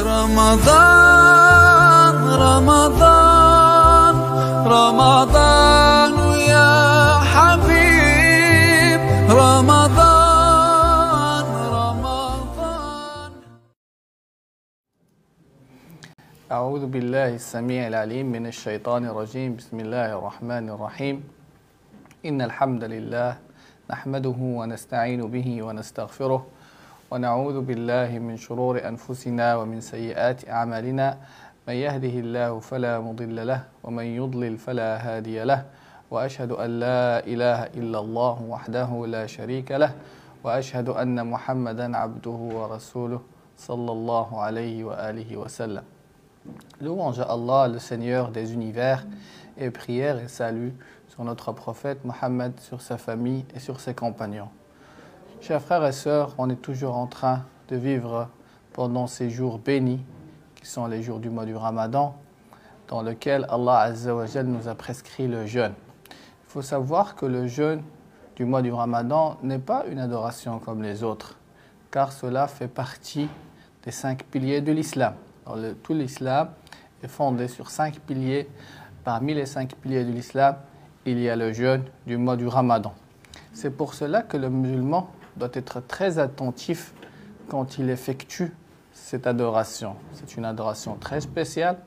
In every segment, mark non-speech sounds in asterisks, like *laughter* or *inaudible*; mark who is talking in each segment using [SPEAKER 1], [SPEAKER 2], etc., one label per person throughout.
[SPEAKER 1] رمضان رمضان رمضان يا حبيب رمضان رمضان.
[SPEAKER 2] أعوذ بالله السميع العليم من الشيطان الرجيم. بسم الله الرحمن الرحيم. إن الحمد لله نحمده ونستعين به ونستغفره ونعوذ بالله من شرور أنفسنا ومن سيئات أعمالنا من يهده الله فلا مضل له ومن يضلل فلا هادي له وأشهد أن لا إله إلا الله وحده لا شريك له وأشهد أن محمدا عبده ورسوله صلى الله عليه وآله وسلم Louange à Allah, le Seigneur des univers, et prière et salut sur notre prophète Mohammed, sur sa famille et sur ses compagnons. Chers frères et sœurs, on est toujours en train de vivre pendant ces jours bénis, qui sont les jours du mois du Ramadan, dans lequel Allah Azza wa Jal nous a prescrit le jeûne. Il faut savoir que le jeûne du mois du Ramadan n'est pas une adoration comme les autres, car cela fait partie des cinq piliers de l'islam. Tout l'islam est fondé sur cinq piliers. Parmi les cinq piliers de l'islam, il y a le jeûne du mois du Ramadan. C'est pour cela que le musulman doit être très attentif quand il effectue cette adoration. C'est une adoration très spéciale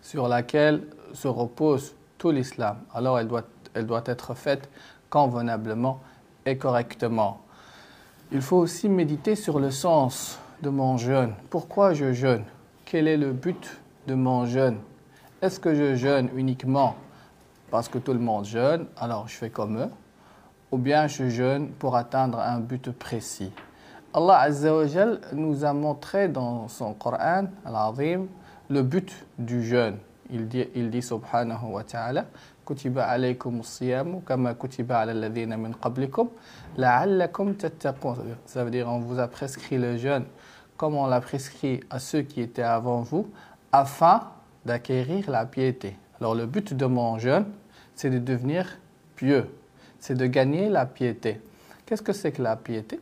[SPEAKER 2] sur laquelle se repose tout l'islam. Alors elle doit, elle doit être faite convenablement et correctement. Il faut aussi méditer sur le sens de mon jeûne. Pourquoi je jeûne? Quel est le but de mon jeûne? Est-ce que je jeûne uniquement parce que tout le monde jeûne, alors je fais comme eux Ou bien je jeûne pour atteindre un but précis Allah Azza wa Jal nous a montré dans son Coran, le but du jeûne. Il dit, il dit subhanahu wa ta'ala Kutiba as-siyamu kama kutiba ala min qablikum. Ça veut dire on vous a prescrit le jeûne comme on l'a prescrit à ceux qui étaient avant vous afin d'acquérir la piété. Alors le but de mon jeûne, c'est de devenir pieux, c'est de gagner la piété. Qu'est-ce que c'est que la piété?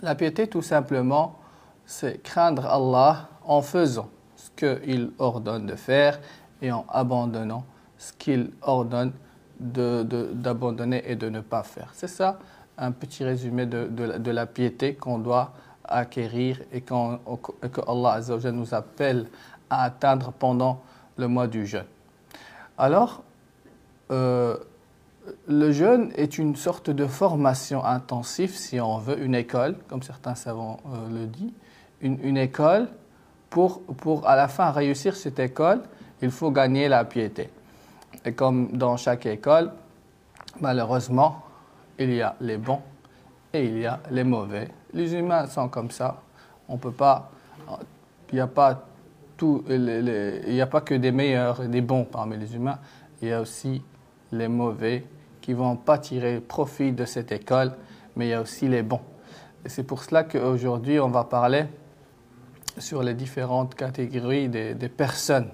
[SPEAKER 2] La piété, tout simplement, c'est craindre Allah en faisant ce qu'il ordonne de faire et en abandonnant ce qu'il ordonne de- de- d'abandonner et de ne pas faire. C'est ça un petit résumé de, de la- piété qu'on doit acquérir et, et que Allah nous appelle à atteindre pendant le mois du jeûne. Alors, euh, le jeûne est une sorte de formation intensive, si on veut, une école, comme certains savants euh, le disent, une, école pour, pour à la fin réussir cette école, il faut gagner la piété. Et comme dans chaque école, malheureusement, il y a les bons et il y a les mauvais. Les humains sont comme ça. On peut pas, il n'y a pas tout, il n'y a pas que des meilleurs et des bons parmi les humains. Il y a aussi les mauvais qui vont pas tirer profit de cette école, mais il y a aussi les bons. C'est pour cela qu'aujourd'hui, on va parler sur les différentes catégories des, personnes.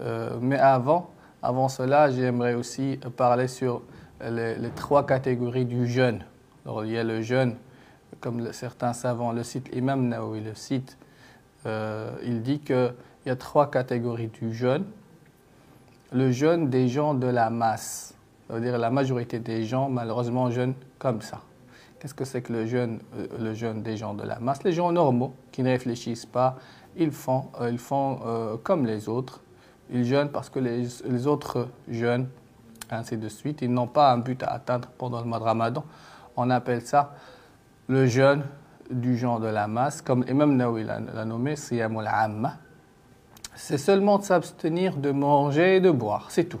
[SPEAKER 2] Euh, mais avant, avant cela, j'aimerais aussi parler sur les, trois catégories du jeûne. Il y a le jeûne, comme certains savants le citent, Imam Nawawi le cite, euh, il dit qu'il y a trois catégories du jeûne. Le jeûne des gens de la masse, dire la majorité des gens, malheureusement, jeûnent comme ça. Qu'est-ce que c'est que le jeûne, euh, le jeûne des gens de la masse? Les gens normaux qui ne réfléchissent pas, ils font, euh, ils font euh, comme les autres. Ils jeûnent parce que les, autres jeûnent, ainsi de suite. Ils n'ont pas un but à atteindre pendant le mois de Ramadan. On appelle ça le jeûne du genre de la masse, comme Imam l'a nommé, Siyamul Amma. C'est seulement de s'abstenir de manger et de boire, c'est tout.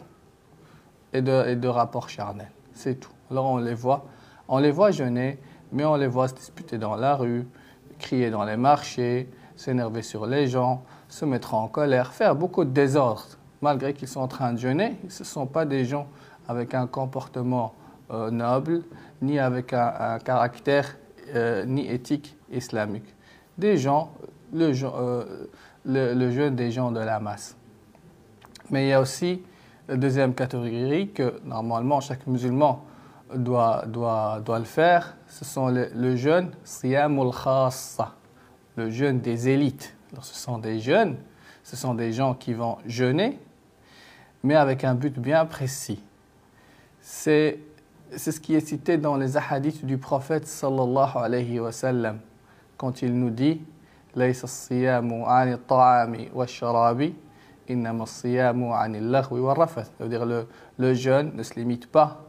[SPEAKER 2] Et de, et de rapports charnels, c'est tout. Alors on les voit, on les voit jeûner, mais on les voit se disputer dans la rue, crier dans les marchés, s'énerver sur les gens, se mettre en colère, faire beaucoup de désordre. Malgré qu'ils sont en train de jeûner, ce ne sont pas des gens avec un comportement euh, noble, ni avec un, caractère euh, ni éthique islamique. Des gens, le, euh, le jeûne des gens de la masse. Mais il y a aussi la deuxième catégorie, que normalement chaque musulman doit, doit, doit le faire, ce sont le, le jeûne siyamul khassa, le jeûne des élites. Alors, ce sont des jeunes, ce sont des gens qui vont jeûner, mais avec un but bien précis. C'est ce qui est cité dans les ahadiths du prophète sallallahu alayhi wa sallam, quand il nous dit « Laysa siyamu ani ta'ami wa sharabi » الصيام عن اللغو والرفث c'est-à-dire le, le jeûne ne se limite pas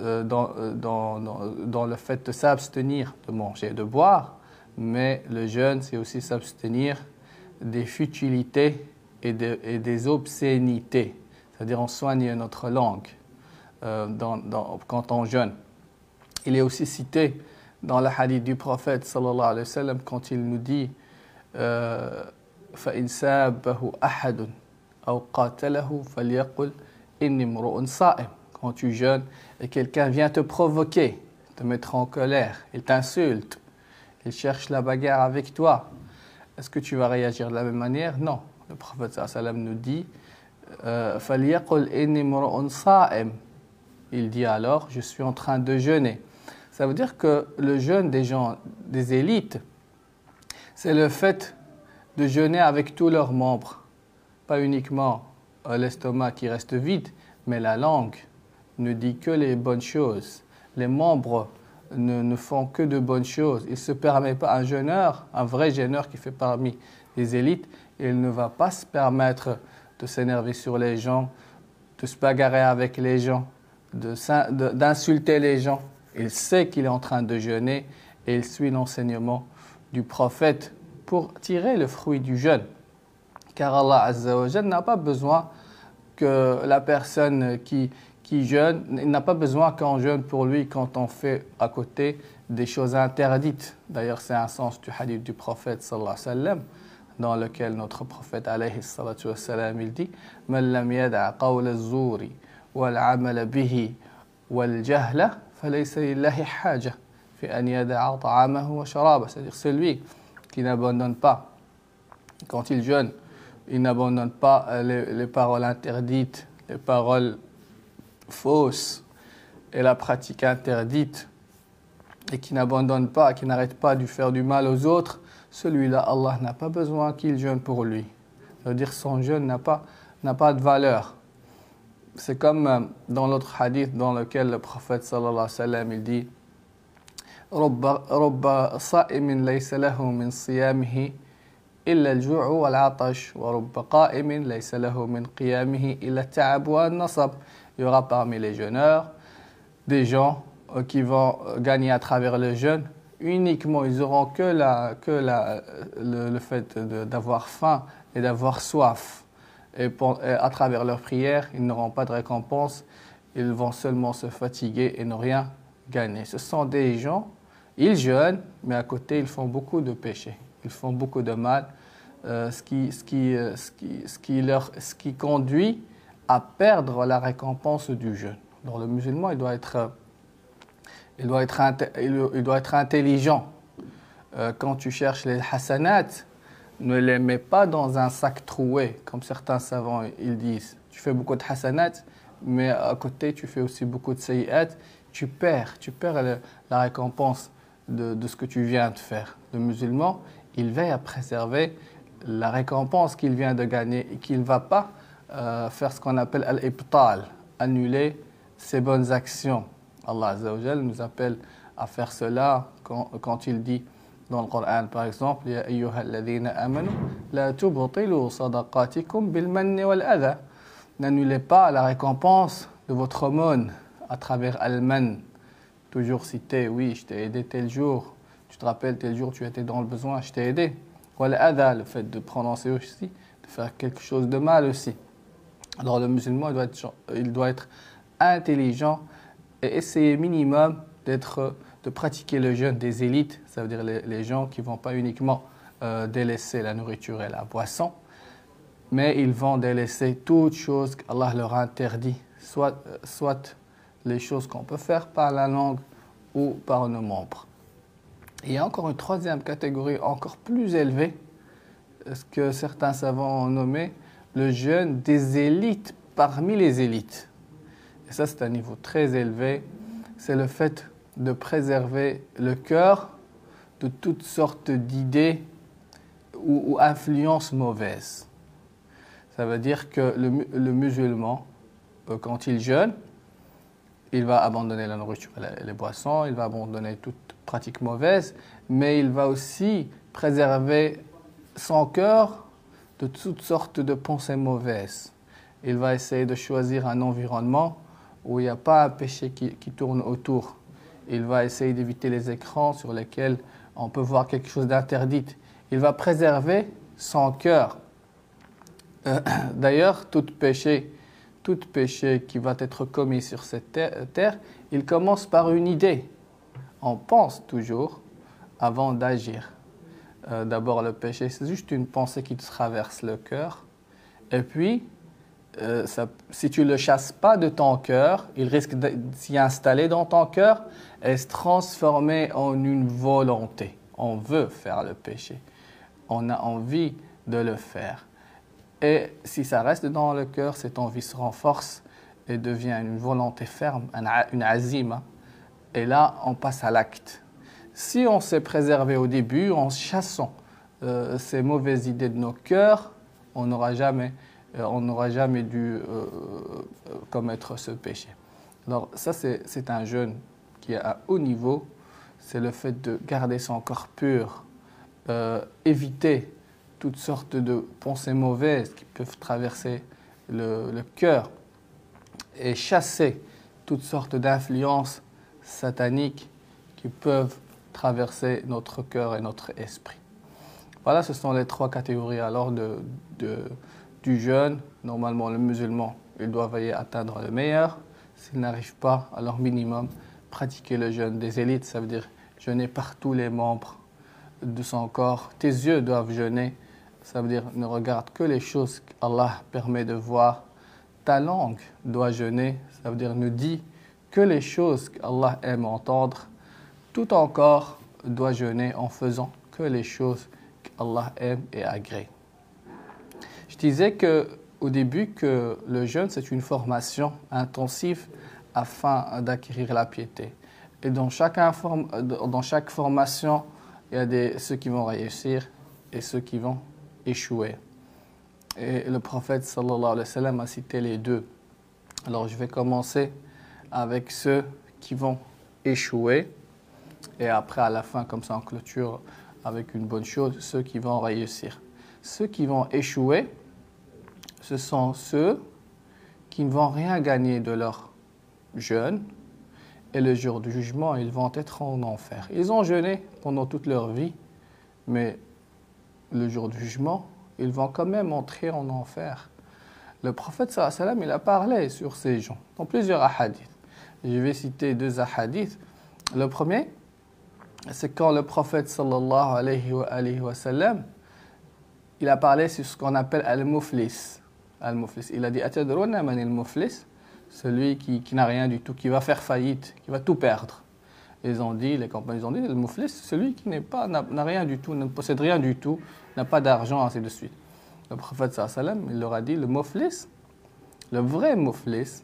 [SPEAKER 2] euh, dans, euh, dans, dans, dans le fait de s'abstenir de manger et de boire mais le jeûne c'est aussi s'abstenir des futilités et, de, et des obscénités c'est-à-dire on soigne notre langue euh, dans, dans, quand on jeûne. Il est aussi cité dans le hadith du prophète sallallahu alayhi wa sallam quand il nous dit euh, فإن سابه أحد quand tu jeûnes et quelqu'un vient te provoquer, te mettre en colère, il t'insulte, il cherche la bagarre avec toi, est-ce que tu vas réagir de la même manière? Non. Le prophète nous dit euh, Il dit alors Je suis en train de jeûner. Ça veut dire que le jeûne des gens, des élites, c'est le fait de jeûner avec tous leurs membres pas uniquement l'estomac qui reste vide, mais la langue ne dit que les bonnes choses. Les membres ne, ne font que de bonnes choses. Il ne se permet pas, un jeûneur, un vrai jeûneur qui fait parmi les élites, il ne va pas se permettre de s'énerver sur les gens, de se bagarrer avec les gens d'insulter les gens. Il sait qu'il est en train de jeûner et il suit l'enseignement du prophète pour tirer le fruit du jeûne. Car Allah Azzawajal n'a pas besoin que la personne qui, qui jeûne, n'a pas besoin qu'on jeûne pour lui quand on fait à côté des choses interdites. D'ailleurs, c'est un sens du hadith du prophète sallallahu alayhi wa sallam, dans lequel notre prophète alayhi salatu wa sallam, il dit « Man lam yada'a qawla zuri wal-amala bihi wal-jahla falaysa lillahi haja fi an yada'a ta'amahu wa sharaba » C'est-à-dire celui qui n'abandonne pas quand il jeûne il n'abandonne pas euh, les, paroles interdites, les paroles fausses et la pratique interdite, et qui n'abandonne pas, qui n'arrête pas de faire du mal aux autres, celui-là, Allah n'a pas besoin qu'il jeûne pour lui. C'est-à-dire son jeûne n'a pas, n'a pas de valeur. C'est comme euh, dans l'autre hadith dans lequel le prophète sallallahu alayhi wa sallam, il dit « sa'imin lahu min » إلا الجوع والعطش ورب قائم ليس له من قيامه إلا التعب والنصب il y aura parmi les jeûneurs des gens euh, qui vont gagner à travers le jeûne uniquement ils auront que la que la le, le fait d'avoir faim et d'avoir soif et, pour, et à travers leurs prières, ils n'auront pas de récompense, ils vont seulement se fatiguer et ne rien gagner. Ce sont des gens, ils jeûnent, mais à côté, ils font beaucoup de péchés, ils font beaucoup de mal, euh, ce, qui, ce, qui, euh, ce, qui, ce, qui leur, ce qui conduit à perdre la récompense du jeûne. Donc le musulman, il doit être, il doit être, il doit être intelligent. Euh, quand tu cherches les hasanats, ne les mets pas dans un sac troué, comme certains savants ils disent. Tu fais beaucoup de hasanat, mais à côté, tu fais aussi beaucoup de sayyat. Tu perds, tu perds la récompense de, de, ce que tu viens de faire. Le musulman, il veille à préserver la récompense qu'il vient de gagner et qu'il ne va pas euh, faire ce qu'on appelle al-ibtal, annuler ses bonnes actions. Allah nous appelle à faire cela quand, il dit dans le Coran, par exemple, Ya amanu, la sadaqatikum bil manni adha. N'annulez pas la récompense de votre aumône à travers al-man. Toujours cité, oui, je t'ai aidé tel jour. Tu te rappelles, tel jour, tu étais dans le besoin, je t'ai aidé. Le fait de prononcer aussi, de faire quelque chose de mal aussi. Alors le musulman, il doit être, il doit être intelligent et essayer minimum d'être de pratiquer le jeûne des élites, ça veut dire les, gens qui ne vont pas uniquement euh, délaisser la nourriture et la boisson, mais ils vont délaisser toutes choses qu'Allah leur interdit, soit, euh, soit les choses qu'on peut faire par la langue ou par nos membres. Il y a encore une troisième catégorie encore plus élevée, ce que certains savants ont nommé le jeûne des élites parmi les élites. Et ça, c'est un niveau très élevé. C'est le fait de préserver le cœur de toutes sortes d'idées ou, ou influence mauvaise. Ça veut dire que le, mu- le musulman, euh, quand il jeûne, il va abandonner la nourriture et les boissons, il va abandonner toute pratique mauvaise, mais il va aussi préserver son cœur de toutes sortes de pensées mauvaises. Il va essayer de choisir un environnement où il n'y a pas un péché qui, tourne autour. Il va essayer d'éviter les écrans sur lesquels on peut voir quelque chose d'interdit. Il va préserver son cœur. Euh, *clears throat* D'ailleurs, tout péché, tout péché qui va être commis sur cette ter- terre, il commence par une idée. On pense toujours avant d'agir. Euh, D'abord, le péché, c'est juste une pensée qui traverse le cœur. Et puis, euh, si tu ne le chasses pas de ton cœur, il risque de s'y installer dans ton cœur et se transformer en une volonté. On veut faire le péché. On a envie de le faire. Et si ça reste dans le cœur, cette envie se renforce et devient une volonté ferme, une azima. Et là, on passe à l'acte. Si on s'est préservé au début en chassant euh, ces mauvaises idées de nos cœurs, on n'aura jamais, euh, jamais dû euh, commettre ce péché. Alors ça, c'est un jeûne qui est à haut niveau. C'est le fait de garder son corps pur, éviter toutes sortes de pensées mauvaises qui peuvent traverser le, le cœur et chasser toutes sortes d'influences sataniques qui peuvent traverser notre cœur et notre esprit. Voilà, ce sont les trois catégories alors de, du jeûne. Normalement, le musulman, il doit veiller à atteindre le meilleur. S'il n'arrive pas, alors minimum, pratiquer le jeûne des élites, ça veut dire jeûner par tous les membres de son corps. Tes yeux doivent jeûner, ça veut dire ne regarde que les choses qu'Allah permet de voir. Ta langue doit jeûner, ça veut dire ne dis que les choses qu'Allah aime entendre. Tout ton corps doit jeûner en faisant que les choses qu'Allah aime et agrée. Je disais que au début que le jeûne c'est une formation intensive afin d'acquérir la piété. Et dans chaque, dans chaque formation, il y a des, ceux qui vont réussir et ceux qui vont échouer. Et le prophète sallallahu alayhi wa sallam a cité les deux. Alors je vais commencer avec ceux qui vont échouer et après à la fin, comme ça en clôture avec une bonne chose, ceux qui vont réussir. Ceux qui vont échouer, ce sont ceux qui ne vont rien gagner de leur jeûne et le jour du jugement, ils vont être en enfer. Ils ont jeûné pendant toute leur vie, mais le jour du jugement, ils vont quand même entrer en enfer. Le prophète il a parlé sur ces gens dans plusieurs hadiths. Je vais citer deux hadiths. Le premier, c'est quand le prophète sallallahu alayhi wa, alayhi wa sallam, il a parlé sur ce qu'on appelle al-muflis. Al-muflis. Il a dit man al-muflis? Celui qui, qui n'a rien du tout, qui va faire faillite, qui va tout perdre. Ils ont dit, les compagnons ont dit, le muflis, c'est celui qui n'est pas, n'a rien du tout, ne possède rien du tout, n'a pas d'argent, ainsi de suite. Le prophète sallam, il leur a dit, le muflis, le vrai muflis,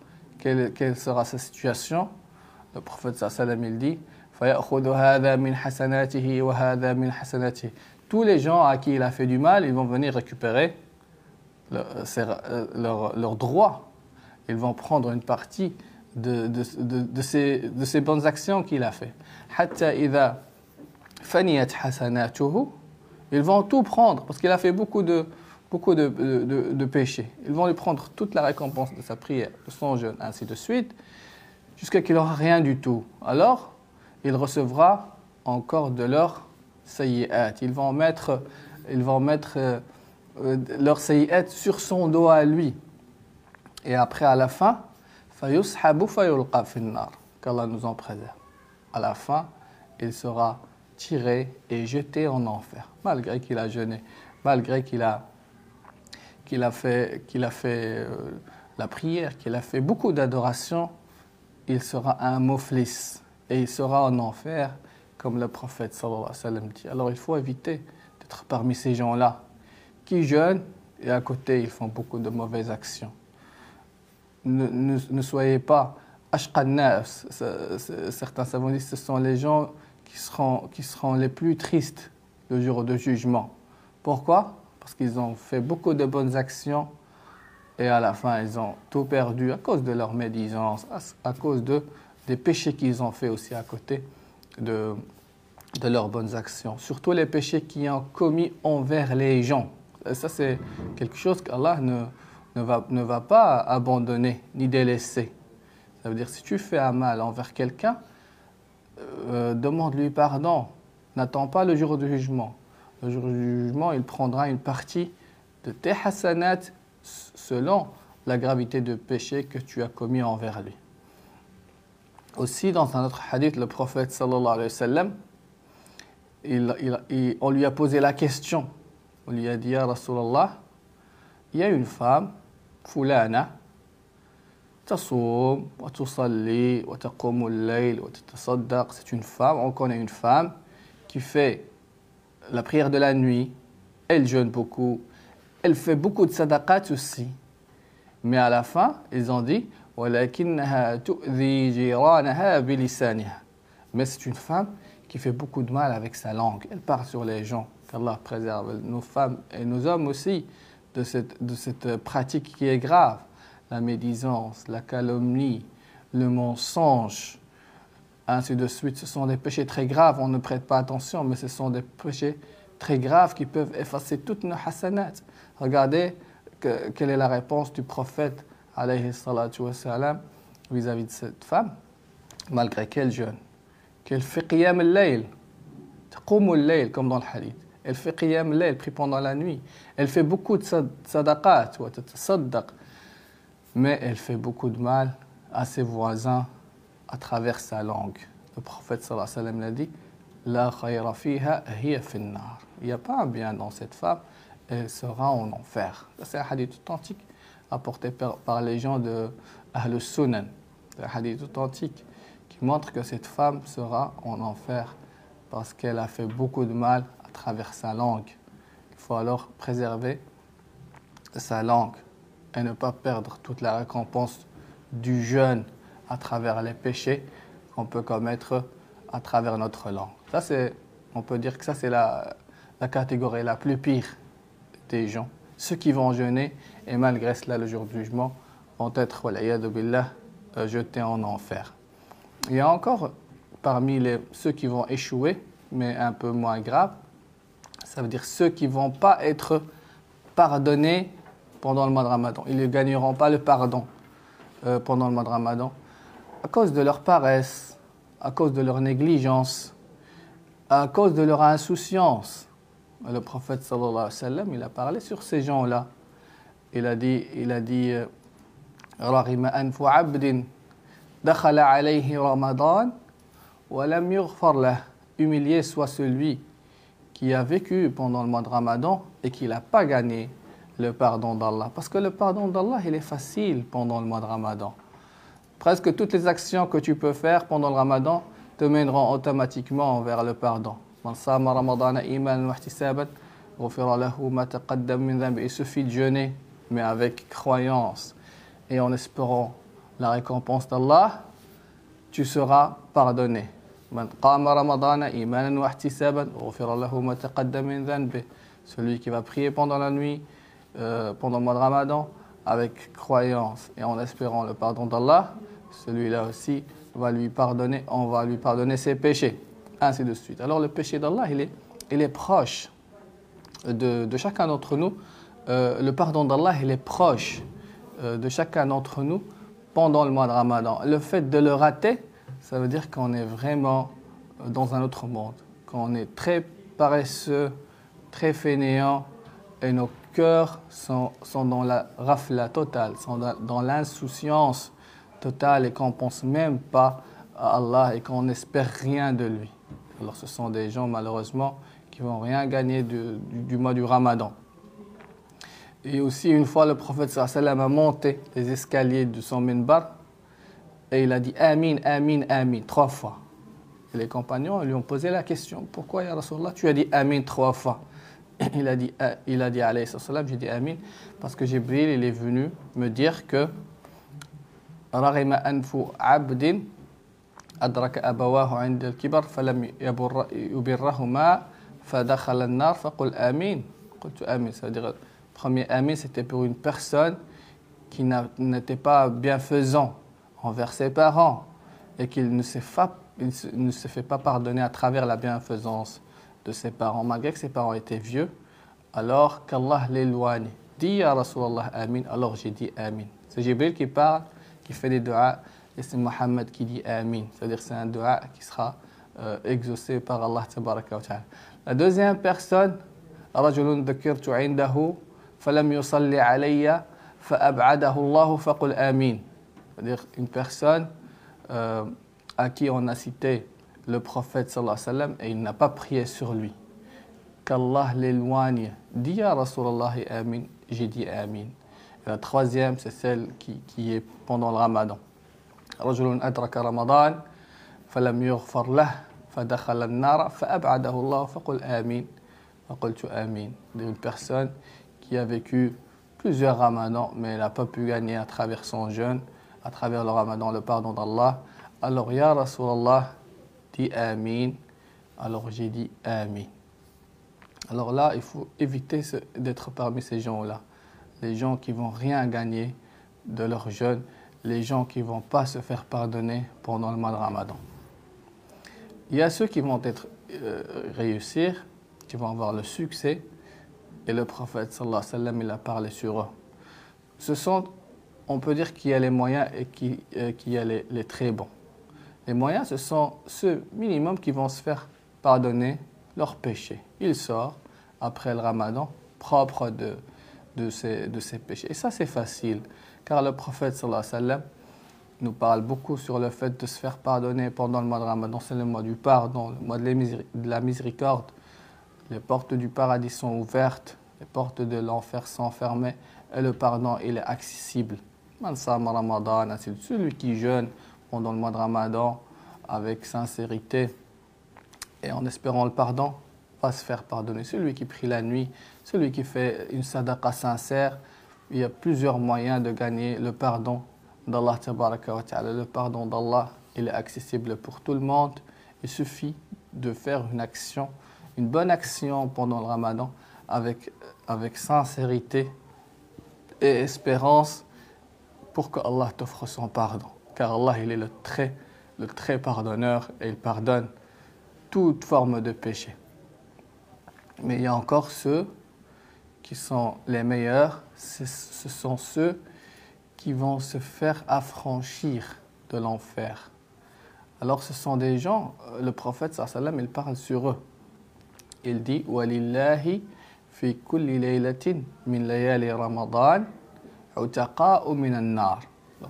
[SPEAKER 2] quelle, quelle sera sa situation Le prophète sallam il dit Tous les gens à qui il a fait du mal, ils vont venir récupérer leurs euh, euh, leur, droits. Ils vont prendre une partie de, de, de, de ces, bonnes actions qu'il a fait. Ils vont tout prendre parce qu'il a fait beaucoup de, beaucoup de, péchés. Ils vont lui prendre toute la récompense de sa prière, de son jeûne, ainsi de suite, jusqu'à qu'il n'aura rien du tout. Alors, il recevra encore de leur sayyat. Ils vont mettre, ils vont mettre euh, euh, leur sayyat sur son dos à lui. Et après, à la fin. Qu'Allah nous en préserve. À la fin, il sera tiré et jeté en enfer, malgré qu'il a jeûné, malgré qu'il a qu'il a fait, a fait euh, la prière, qu'il a fait beaucoup d'adoration, il sera un moflis et il sera en enfer, comme le prophète sallallahu dit. Alors il faut éviter d'être parmi ces gens-là qui jeûnent et à côté ils font beaucoup de mauvaises actions. Ne, soyez pas ashqannas. Certains savants disent ce sont les gens qui seront, qui seront les plus tristes le jour de jugement. Pourquoi? Parce qu'ils ont fait beaucoup de bonnes actions et à la fin ils ont tout perdu à cause de leur médisance, à, cause de, des péchés qu'ils ont fait aussi à côté de, de leurs bonnes actions. Surtout les péchés qu'ils ont commis envers les gens. Ça, c'est quelque chose qu'Allah ne, ne, va, ne va pas abandonner ni délaisser. Ça veut dire si tu fais un mal envers quelqu'un, euh, demande-lui pardon. N'attends pas le jour du jugement Le jour du jugement, il prendra une partie de tes hasanat selon la gravité de péché que tu as commis envers lui. Aussi, dans un autre hadith, le prophète sallallahu alayhi wa sallam, il- il- il- on lui a posé la question. On lui a dit, Ya Rasulallah, il y a une femme, Fulana, تصوم وتصلي وتقوم الليل وتتصدق c'est une femme on connaît une femme qui fait la prière de la nuit, elle jeûne beaucoup, elle fait beaucoup de sadaqat aussi. Mais à la fin, ils ont dit Mais c'est une femme qui fait beaucoup de mal avec sa langue. Elle part sur les gens. Qu'Allah préserve nos femmes et nos hommes aussi de cette pratique qui est grave. La médisance, la calomnie, le mensonge ainsi de suite. Ce sont des péchés très graves, on ne prête pas attention, mais ce sont des péchés très graves qui peuvent effacer toutes nos hasanat. Regardez que- quelle est la réponse du prophète vis-à-vis de cette femme, malgré qu'elle jeûne, qu'elle fait qiyam al-layl, comme dans le hadith. Elle fait qiyam al-layl, prie pendant la nuit. Elle fait beaucoup de sad- sadaqat, mais elle fait beaucoup de mal à ses voisins à travers sa langue. Le prophète sallallahu alayhi wa sallam l'a dit La khayra fiha hiya finnar. Il n'y a pas un bien dans cette femme, elle sera en enfer. C'est un hadith authentique apporté par, par les gens de Ahl Sunan. Un hadith authentique qui montre que cette femme sera en enfer parce qu'elle a fait beaucoup de mal à travers sa langue. Il faut alors préserver sa langue et ne pas perdre toute la récompense du jeûne à travers les péchés qu'on peut commettre à travers notre langue. Ça, c'est, on peut dire que ça, c'est la, la catégorie la plus pire des gens. Ceux qui vont jeûner et malgré cela, le jour du jugement, vont être, billah, euh, jetés en enfer. Il y a encore parmi les, ceux qui vont échouer, mais un peu moins grave, ça veut dire ceux qui ne vont pas être pardonnés pendant le mois de Ramadan. Ils ne gagneront pas le pardon euh, pendant le mois de Ramadan à cause de leur paresse, à cause de leur négligence, à cause de leur insouciance. Le prophète sallallahu alayhi wa sallam, il a parlé sur ces gens-là. Il a dit, il a dit, euh, رغم أنف عبد دخل عليه رمضان ولم يغفر له. Humilié soit celui qui a vécu pendant le mois de Ramadan et qui n'a pas gagné le pardon d'Allah. Parce que le pardon d'Allah, il est facile pendant le mois de Ramadan. Presque toutes les actions que tu peux faire pendant le Ramadan te mèneront automatiquement vers le pardon. Il suffit de jeûner, mais avec croyance et en espérant la récompense d'Allah, tu seras pardonné. Celui qui va prier pendant la nuit, euh, pendant le mois de Ramadan, avec croyance et en espérant le pardon d'Allah, celui-là aussi va lui pardonner, on va lui pardonner ses péchés, ainsi de suite. Alors le péché d'Allah, il est, il est proche de, chacun d'entre nous. Euh, le pardon d'Allah, il est proche euh, de chacun d'entre nous pendant le mois de Ramadan. Le fait de le rater, ça veut dire qu'on est vraiment dans un autre monde, qu'on est très paresseux, très fainéant et nos cœurs sont, sont dans la rafla totale, sont dans l'insouciance totale et qu'on ne pense même pas à Allah et qu'on n'espère rien de lui. Alors ce sont des gens malheureusement qui vont rien gagner du, du mois du ramadan. Et aussi, une fois, le prophète sallam a monté les escaliers de son minbar et il a dit Amin, Amin, Amin, trois fois. Et les compagnons lui ont posé la question Pourquoi, Ya Rasulallah, tu as dit Amin trois fois? *coughs* Il a dit, euh, il a dit j'ai dit Amin, parce que Jibril, il est venu me dire que رغم أنف عبد أدرك أبواه عند الكبر فلم يبر يبرهما فدخل النار فقل آمين قلت آمين ça veut dire premier Amin c'était pour une personne qui n'était pas bienfaisant envers ses parents et qu'il ne, s'est pas, il ne se fait pas pardonner à travers la bienfaisance de ses parents, malgré que ses parents étaient vieux, alors qu'Allah l'éloigne. Dis ya Rasulallah Amin, alors j'ai dit Amin. C'est Jibril qui parle, qui fait des doigts, et c'est Mohammed qui dit Amin. C'est-à-dire c'est un doigt qui sera euh, exaucé par Allah. La deuxième personne, رجل ذكرت عنده فلم يصلي علي فأبعده الله فقل آمين c'est-à-dire une personne euh, à qui on a cité le prophète sallallahu alayhi wa sallam et il n'a pas prié sur lui. Qu'Allah l'éloigne. Dis ya Rasulallah Amin, j'ai dit Amin. La troisième, c'est celle qui, qui, est pendant le ramadan. Une personne qui a vécu plusieurs ramadans, mais elle n'a pas pu gagner à travers son jeûne, à travers le ramadan, le pardon d'Allah. Alors, Ya Rasulallah, dit Amin. Alors, j'ai dit Amin. Alors là, il faut éviter d'être parmi ces gens-là. Les gens qui vont rien gagner de leur jeûne, les gens qui vont pas se faire pardonner pendant le mois de Ramadan. Il y a ceux qui vont être euh, réussir, qui vont avoir le succès, et le prophète sallallahu alayhi wa sallam, il a parlé sur eux. Ce sont on peut dire qu'il y a les moyens et qu'il euh, y a les, très bons. Les moyens, ce sont ceux minimum qui vont se faire pardonner leurs péchés. Il sort après le ramadan propre de, de, ses, de péchés. Et ça, c'est facile, car le prophète nous parle beaucoup sur le fait de se faire pardonner pendant le mois de ramadan. C'est le mois du pardon, le mois de la miséricorde. Les portes du paradis sont ouvertes, les portes de l'enfer sont fermées et le pardon, il est accessible. Celui qui jeûne pendant le mois de Ramadan avec sincérité et en espérant le pardon, va se faire pardonner. Celui qui prie la nuit, celui qui fait une sadaqa sincère, il y a plusieurs moyens de gagner le pardon d'Allah. Le pardon d'Allah, est accessible pour tout le monde. Il suffit de faire une action, une bonne action pendant le ramadan avec, avec sincérité et espérance pour que Allah t'offre son pardon. Car Allah, il est le très, le très pardonneur et il pardonne toute forme de péché. Mais il y a encore ceux qui sont les meilleurs, ce sont ceux qui vont se faire affranchir de l'enfer. Alors ce sont des gens, euh, le prophète sallam, il parle sur eux. Il dit Walillahi fi kulli laylatin min layali Ramadan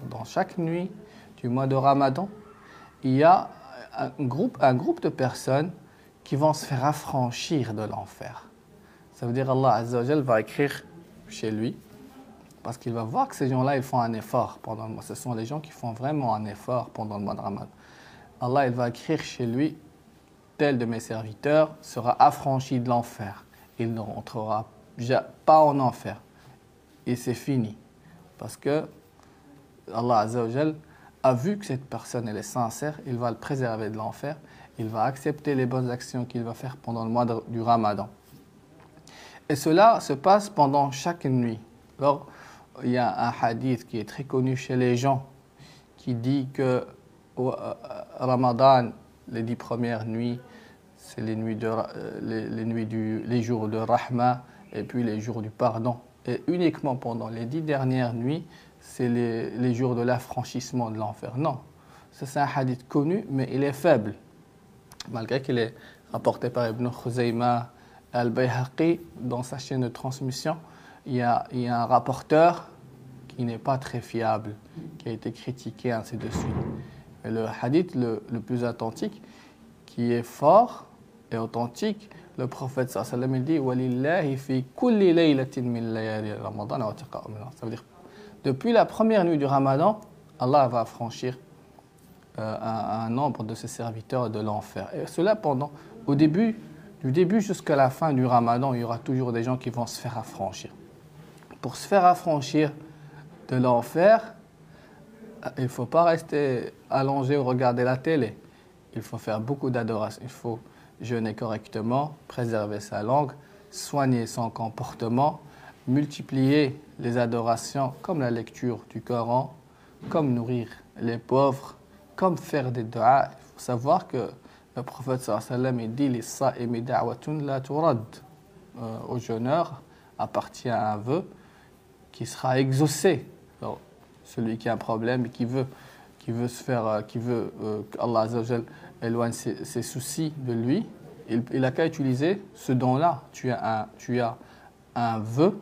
[SPEAKER 2] dans chaque nuit du mois de Ramadan, il y a un groupe, un groupe de personnes qui vont se faire affranchir de l'enfer. Ça veut dire Allah Azza va écrire chez lui parce qu'il va voir que ces gens-là, ils font un effort pendant le mois. Ce sont les gens qui font vraiment un effort pendant le mois de Ramadan. Allah, il va écrire chez lui, tel de mes serviteurs sera affranchi de l'enfer. Il ne rentrera pas en enfer. Et c'est fini. Parce que Allah a vu que cette personne elle est sincère, il va le préserver de l'enfer, il va accepter les bonnes actions qu'il va faire pendant le mois du Ramadan. Et cela se passe pendant chaque nuit. Alors, il y a un hadith qui est très connu chez les gens qui dit que au euh, Ramadan, les dix premières nuits, c'est les nuits, de, euh, les, les, nuits du, les jours de Rahma et puis les jours du pardon et uniquement pendant les dix dernières nuits, c'est les, jours de l'affranchissement de l'enfer. Non, ça c'est un hadith connu, mais il est faible. Malgré qu'il est rapporté par Ibn Khuzayma al-Bayhaqi dans sa chaîne de transmission, il y a, un rapporteur qui n'est pas très fiable, qui a été critiqué, ainsi de suite. Le hadith le, plus authentique, qui est fort et authentique, le prophète sallam dit fi kulli laylatin min ramadan Ça veut dire depuis la première nuit du Ramadan, Allah va franchir euh, un, un nombre de ses serviteurs de l'enfer. Et cela pendant au début du début jusqu'à la fin du Ramadan, il y aura toujours des gens qui vont se faire affranchir. Pour se faire affranchir de l'enfer, il ne faut pas rester allongé ou regarder la télé. Il faut faire beaucoup d'adoration. Il faut jeûner correctement, préserver sa langue, soigner son comportement, multiplier les adorations comme la lecture du Coran, comme nourrir les pauvres, comme faire des doigts. Il faut savoir que le prophète sallam il dit les sa'imi da'watun la turad. Euh, au jeûneur appartient un vœu qui sera exaucé. Celui qui a un problème et qui veut, qui veut se faire, euh, qui veut euh, qu'Allah éloigne ses, soucis de lui, il, il a qu'à utiliser ce don-là. Tu as un, tu as un vœu,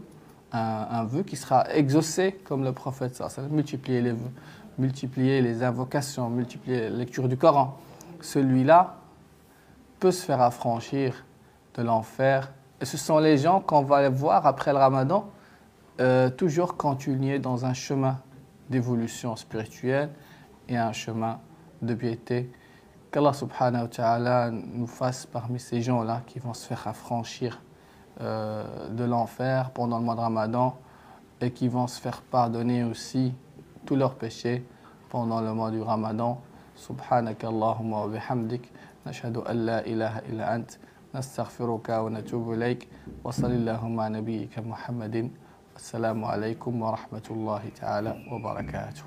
[SPEAKER 2] un, un vœu qui sera exaucé comme le prophète sallam. Multiplier les vœux, multiplier les invocations, multiplier la lecture du Coran. Celui-là peut se faire affranchir de l'enfer. Et ce sont les gens qu'on va voir après le ramadan, euh, toujours continuer dans un chemin d'évolution spirituelle et un chemin de piété. Qu'Allah subhanahu wa ta'ala nous fasse parmi ces gens-là qui vont se faire affranchir euh, de l'enfer pendant le mois de ramadan et qui vont se faire pardonner aussi tous leurs péchés pendant le mois du ramadan. Subhanakallahumma wa bihamdik. نشهد أن لا إله إلا أنت نستغفرك ونتوب إليك وصل اللهم على نبيك محمد. السلام عليكم ورحمة الله تعالى وبركاته.